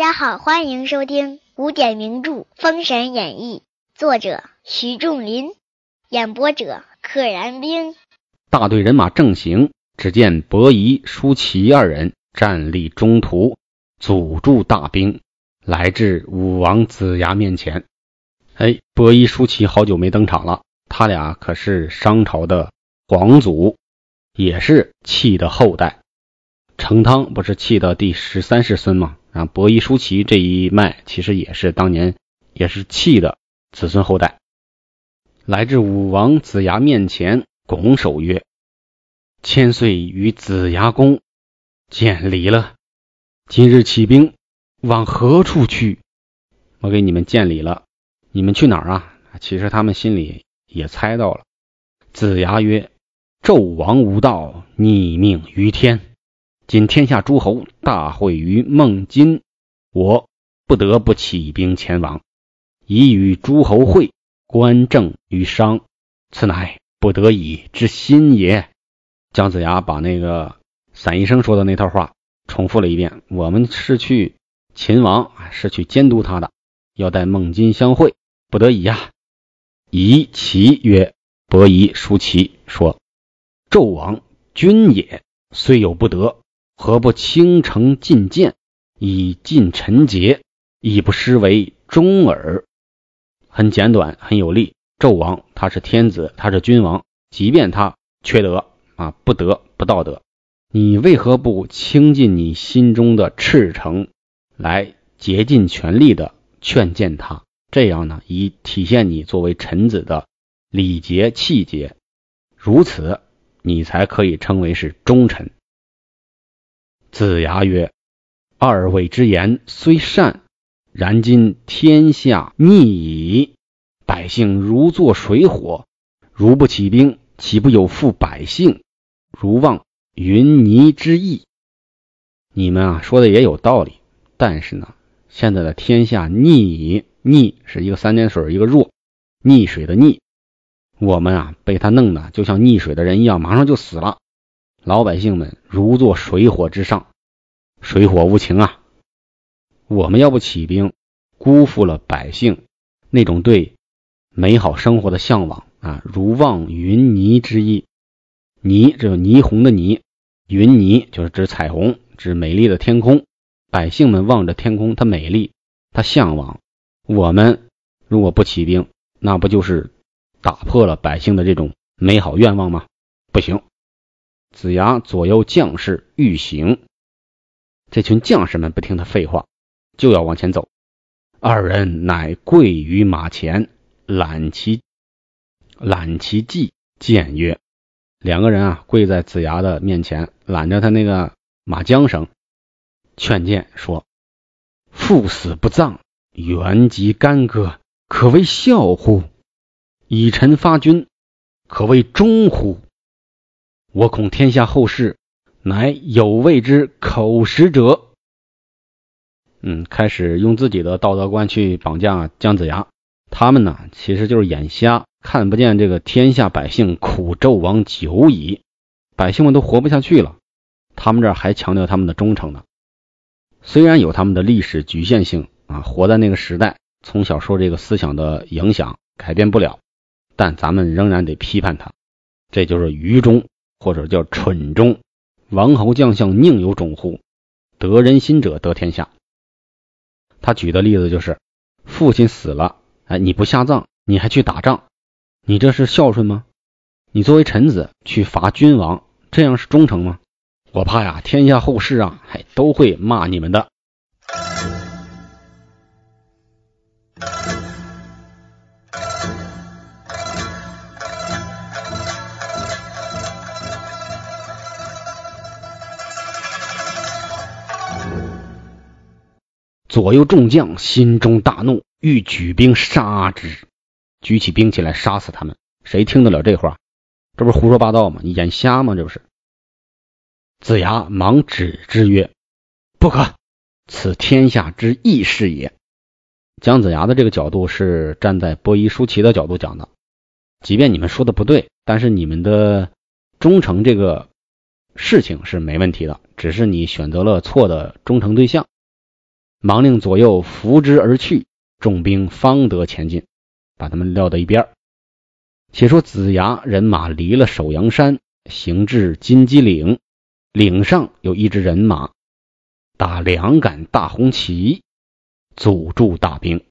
大家好，欢迎收听古典名著《封神演义》，作者徐仲林，演播者可燃冰。大队人马正行，只见伯夷、叔齐二人站立中途，阻住大兵，来至武王子牙面前。哎，伯夷、叔齐好久没登场了，他俩可是商朝的皇祖，也是契的后代。成汤不是契的第十三世孙吗？啊，伯夷、叔齐这一脉其实也是当年也是契的子孙后代。来至武王子牙面前，拱手曰：“千岁于子牙宫见礼了。今日起兵往何处去？我给你们见礼了，你们去哪儿啊？”其实他们心里也猜到了。子牙曰：“纣王无道，逆命于天。”今天下诸侯大会于孟津，我不得不起兵前往，以与诸侯会，观政于商，此乃不得已之心也。姜子牙把那个散宜生说的那套话重复了一遍：我们是去秦王，是去监督他的，要在孟津相会，不得已呀。夷齐曰：“伯夷、叔齐说，纣王君也，虽有不得。”何不倾城进谏，以尽臣节，亦不失为忠耳。很简短，很有力。纣王他是天子，他是君王，即便他缺德啊，不得不道德，你为何不倾尽你心中的赤诚，来竭尽全力的劝谏他？这样呢，以体现你作为臣子的礼节气节，如此，你才可以称为是忠臣。子牙曰：“二位之言虽善，然今天下逆矣，百姓如坐水火，如不起兵，岂不有负百姓？如望云泥之意。你们啊说的也有道理，但是呢，现在的天下逆矣逆是一个三点水一个弱，溺水的溺，我们啊被他弄的就像溺水的人一样，马上就死了。”老百姓们如坐水火之上，水火无情啊！我们要不起兵，辜负了百姓那种对美好生活的向往啊！如望云霓之意，霓这霓虹的霓，云霓就是指彩虹，指美丽的天空。百姓们望着天空，它美丽，它向往。我们如果不起兵，那不就是打破了百姓的这种美好愿望吗？不行。子牙左右将士欲行，这群将士们不听他废话，就要往前走。二人乃跪于马前，揽其揽其髻，谏曰：“两个人啊，跪在子牙的面前，揽着他那个马缰绳，劝谏说：‘父死不葬，原籍干戈，可谓孝乎？以臣发君，可谓忠乎？’”我恐天下后世乃有谓之口实者。嗯，开始用自己的道德观去绑架姜子牙。他们呢，其实就是眼瞎，看不见这个天下百姓苦纣王久矣，百姓们都活不下去了。他们这还强调他们的忠诚呢。虽然有他们的历史局限性啊，活在那个时代，从小受这个思想的影响，改变不了。但咱们仍然得批判他，这就是愚忠。或者叫蠢忠，王侯将相宁有种乎？得人心者得天下。他举的例子就是，父亲死了，哎，你不下葬，你还去打仗，你这是孝顺吗？你作为臣子去伐君王，这样是忠诚吗？我怕呀，天下后世啊，还都会骂你们的。左右众将心中大怒，欲举兵杀之，举起兵器来杀死他们。谁听得了这话？这不是胡说八道吗？你眼瞎吗？这不是。子牙忙止之曰：“不可，此天下之义事也。”姜子牙的这个角度是站在伯夷、叔齐的角度讲的。即便你们说的不对，但是你们的忠诚这个事情是没问题的，只是你选择了错的忠诚对象。忙令左右扶之而去，众兵方得前进，把他们撂到一边。且说子牙人马离了首阳山，行至金鸡岭，岭上有一支人马，打两杆大红旗，阻住大兵。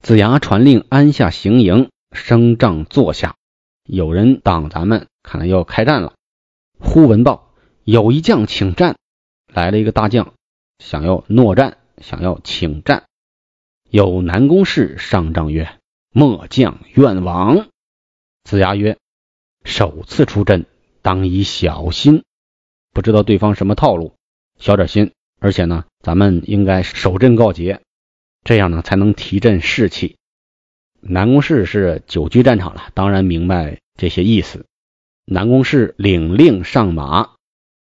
子牙传令安下行营，升帐坐下。有人挡咱们，看来要开战了。忽闻报，有一将请战，来了一个大将，想要诺战，想要请战。有南宫氏上帐曰：“末将愿往。”子牙曰：“首次出阵，当以小心。不知道对方什么套路，小点心。而且呢，咱们应该守阵告捷，这样呢才能提振士气。”南宫氏是久居战场了，当然明白这些意思。南宫氏领令上马，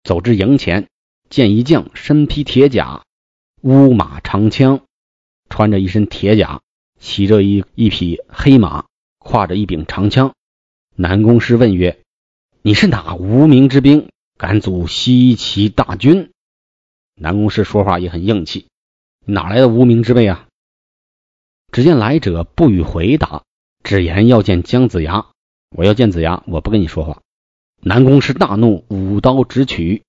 走至营前，见一将身披铁甲，乌马长枪，穿着一身铁甲，骑着一一匹黑马，挎着一柄长枪。南宫师问曰：“你是哪无名之兵，敢阻西岐大军？”南宫师说话也很硬气：“哪来的无名之辈啊？”只见来者不予回答，只言要见姜子牙。我要见子牙，我不跟你说话。南宫师大怒，舞刀直取。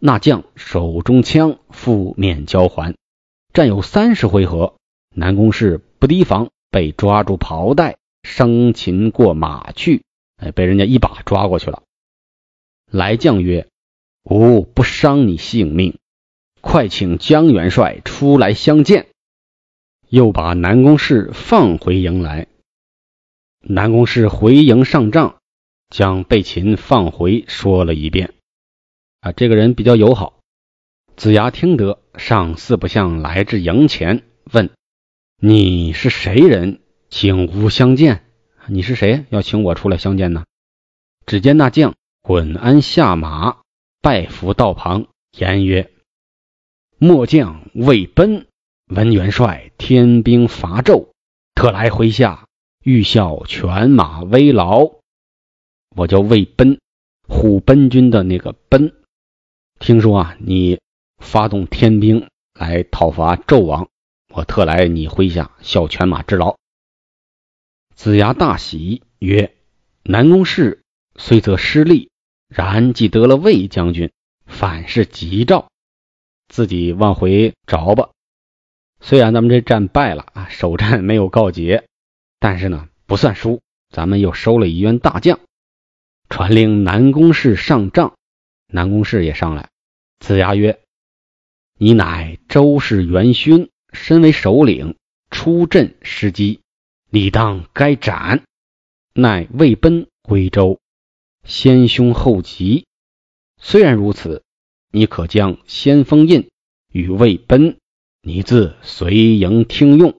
那将手中枪负面交还，战有三十回合，南宫氏不提防，被抓住袍带。生擒过马去，哎，被人家一把抓过去了。来将曰：“吾不伤你性命，快请江元帅出来相见。”又把南宫氏放回营来。南宫氏回营上帐，将被擒放回说了一遍。啊，这个人比较友好。子牙听得，上四不像来至营前，问：“你是谁人？”请吾相见，你是谁？要请我出来相见呢？只见那将滚鞍下马，拜伏道旁，言曰：“末将魏奔，闻元帅天兵伐纣，特来麾下，欲效犬马微劳。我叫魏奔，虎贲军的那个贲。听说啊，你发动天兵来讨伐纣王，我特来你麾下效犬马之劳。”子牙大喜，曰：“南宫氏虽则失利，然既得了魏将军，反是吉兆。自己往回找吧。虽然咱们这战败了啊，首战没有告捷，但是呢，不算输。咱们又收了一员大将，传令南宫氏上帐。南宫氏也上来。子牙曰：‘你乃周氏元勋，身为首领，出阵失机。’”理当该斩，乃魏奔归州，先凶后吉。虽然如此，你可将先锋印与魏奔，你自随营听用。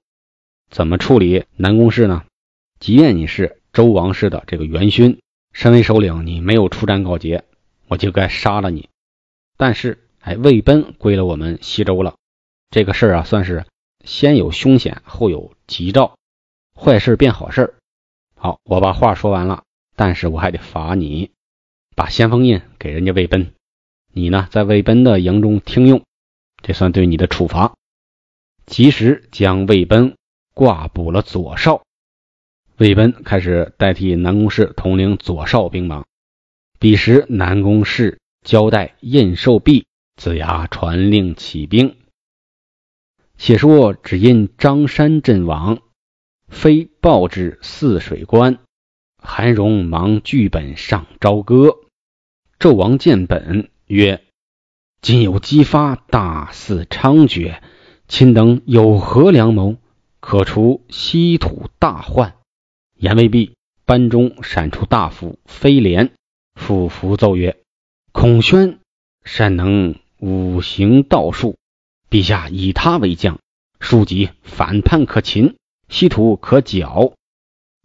怎么处理南宫氏呢？即便你是周王室的这个元勋，身为首领，你没有出战告捷，我就该杀了你。但是，哎，魏奔归了我们西周了，这个事儿啊，算是先有凶险，后有吉兆。坏事变好事，好，我把话说完了，但是我还得罚你，把先锋印给人家魏奔，你呢在魏奔的营中听用，这算对你的处罚。及时将魏奔挂补了左少，魏奔开始代替南宫氏统领左少兵马。彼时南宫氏交代印绶毕，子牙传令起兵。且说只因张山阵亡。非报至泗水关，韩荣忙剧本上朝歌。纣王见本曰：“今有姬发，大肆猖獗，卿等有何良谋，可除西土大患？”言未毕，班中闪出大夫飞廉，俯伏奏曰：“孔宣善能五行道术，陛下以他为将，庶几反叛可擒。”稀土可剿，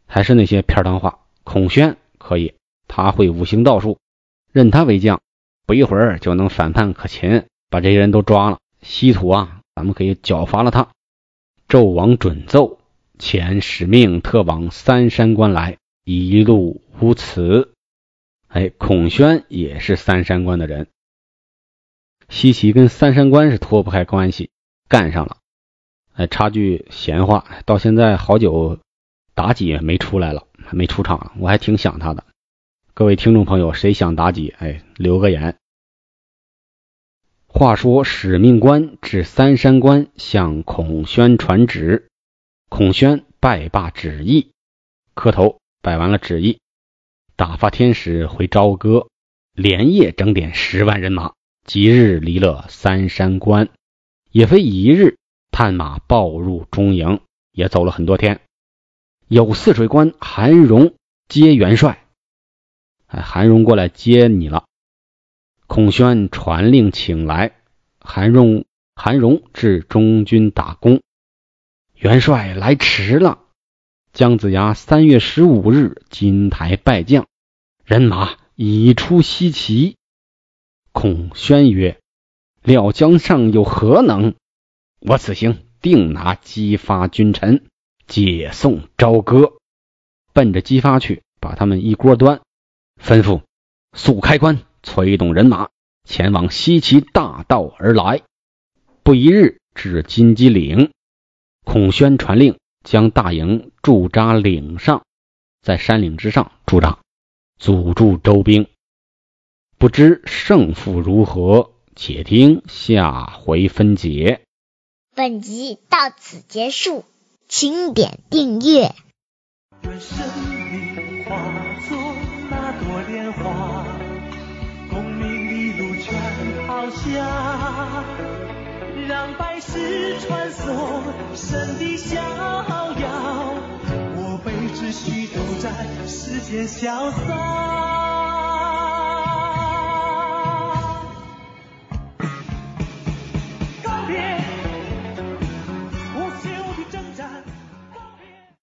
还是那些片儿汤话。孔宣可以，他会五行道术，任他为将，不一会儿就能反叛可擒，把这些人都抓了。稀土啊，咱们可以剿伐了他。纣王准奏，遣使命特往三山关来，一路无辞。哎，孔宣也是三山关的人，西岐跟三山关是脱不开关系。干上了。哎，插句闲话，到现在好久妲己没出来了，还没出场，我还挺想她的。各位听众朋友，谁想妲己？哎，留个言。话说使命官至三山关向孔宣传旨，孔宣拜罢旨意，磕头拜完了旨意，打发天使回朝歌，连夜整点十万人马，即日离了三山关，也非一日。探马报入中营，也走了很多天。有泗水关韩荣接元帅，哎，韩荣过来接你了。孔宣传令请来，韩荣韩荣至中军打工。元帅来迟了。姜子牙三月十五日金台拜将，人马已出西岐。孔宣曰：“料江上有何能？”我此行定拿姬发君臣，解送朝歌，奔着姬发去，把他们一锅端。吩咐速开关，催动人马前往西岐大道而来。不一日至金鸡岭，孔宣传令将大营驻扎岭上，在山岭之上驻扎，阻住周兵。不知胜负如何，且听下回分解。本集到此结束，请点订阅。愿生命化作那朵莲花，功名利禄全抛下，让百世传颂神的逍遥。只需都在世间潇洒。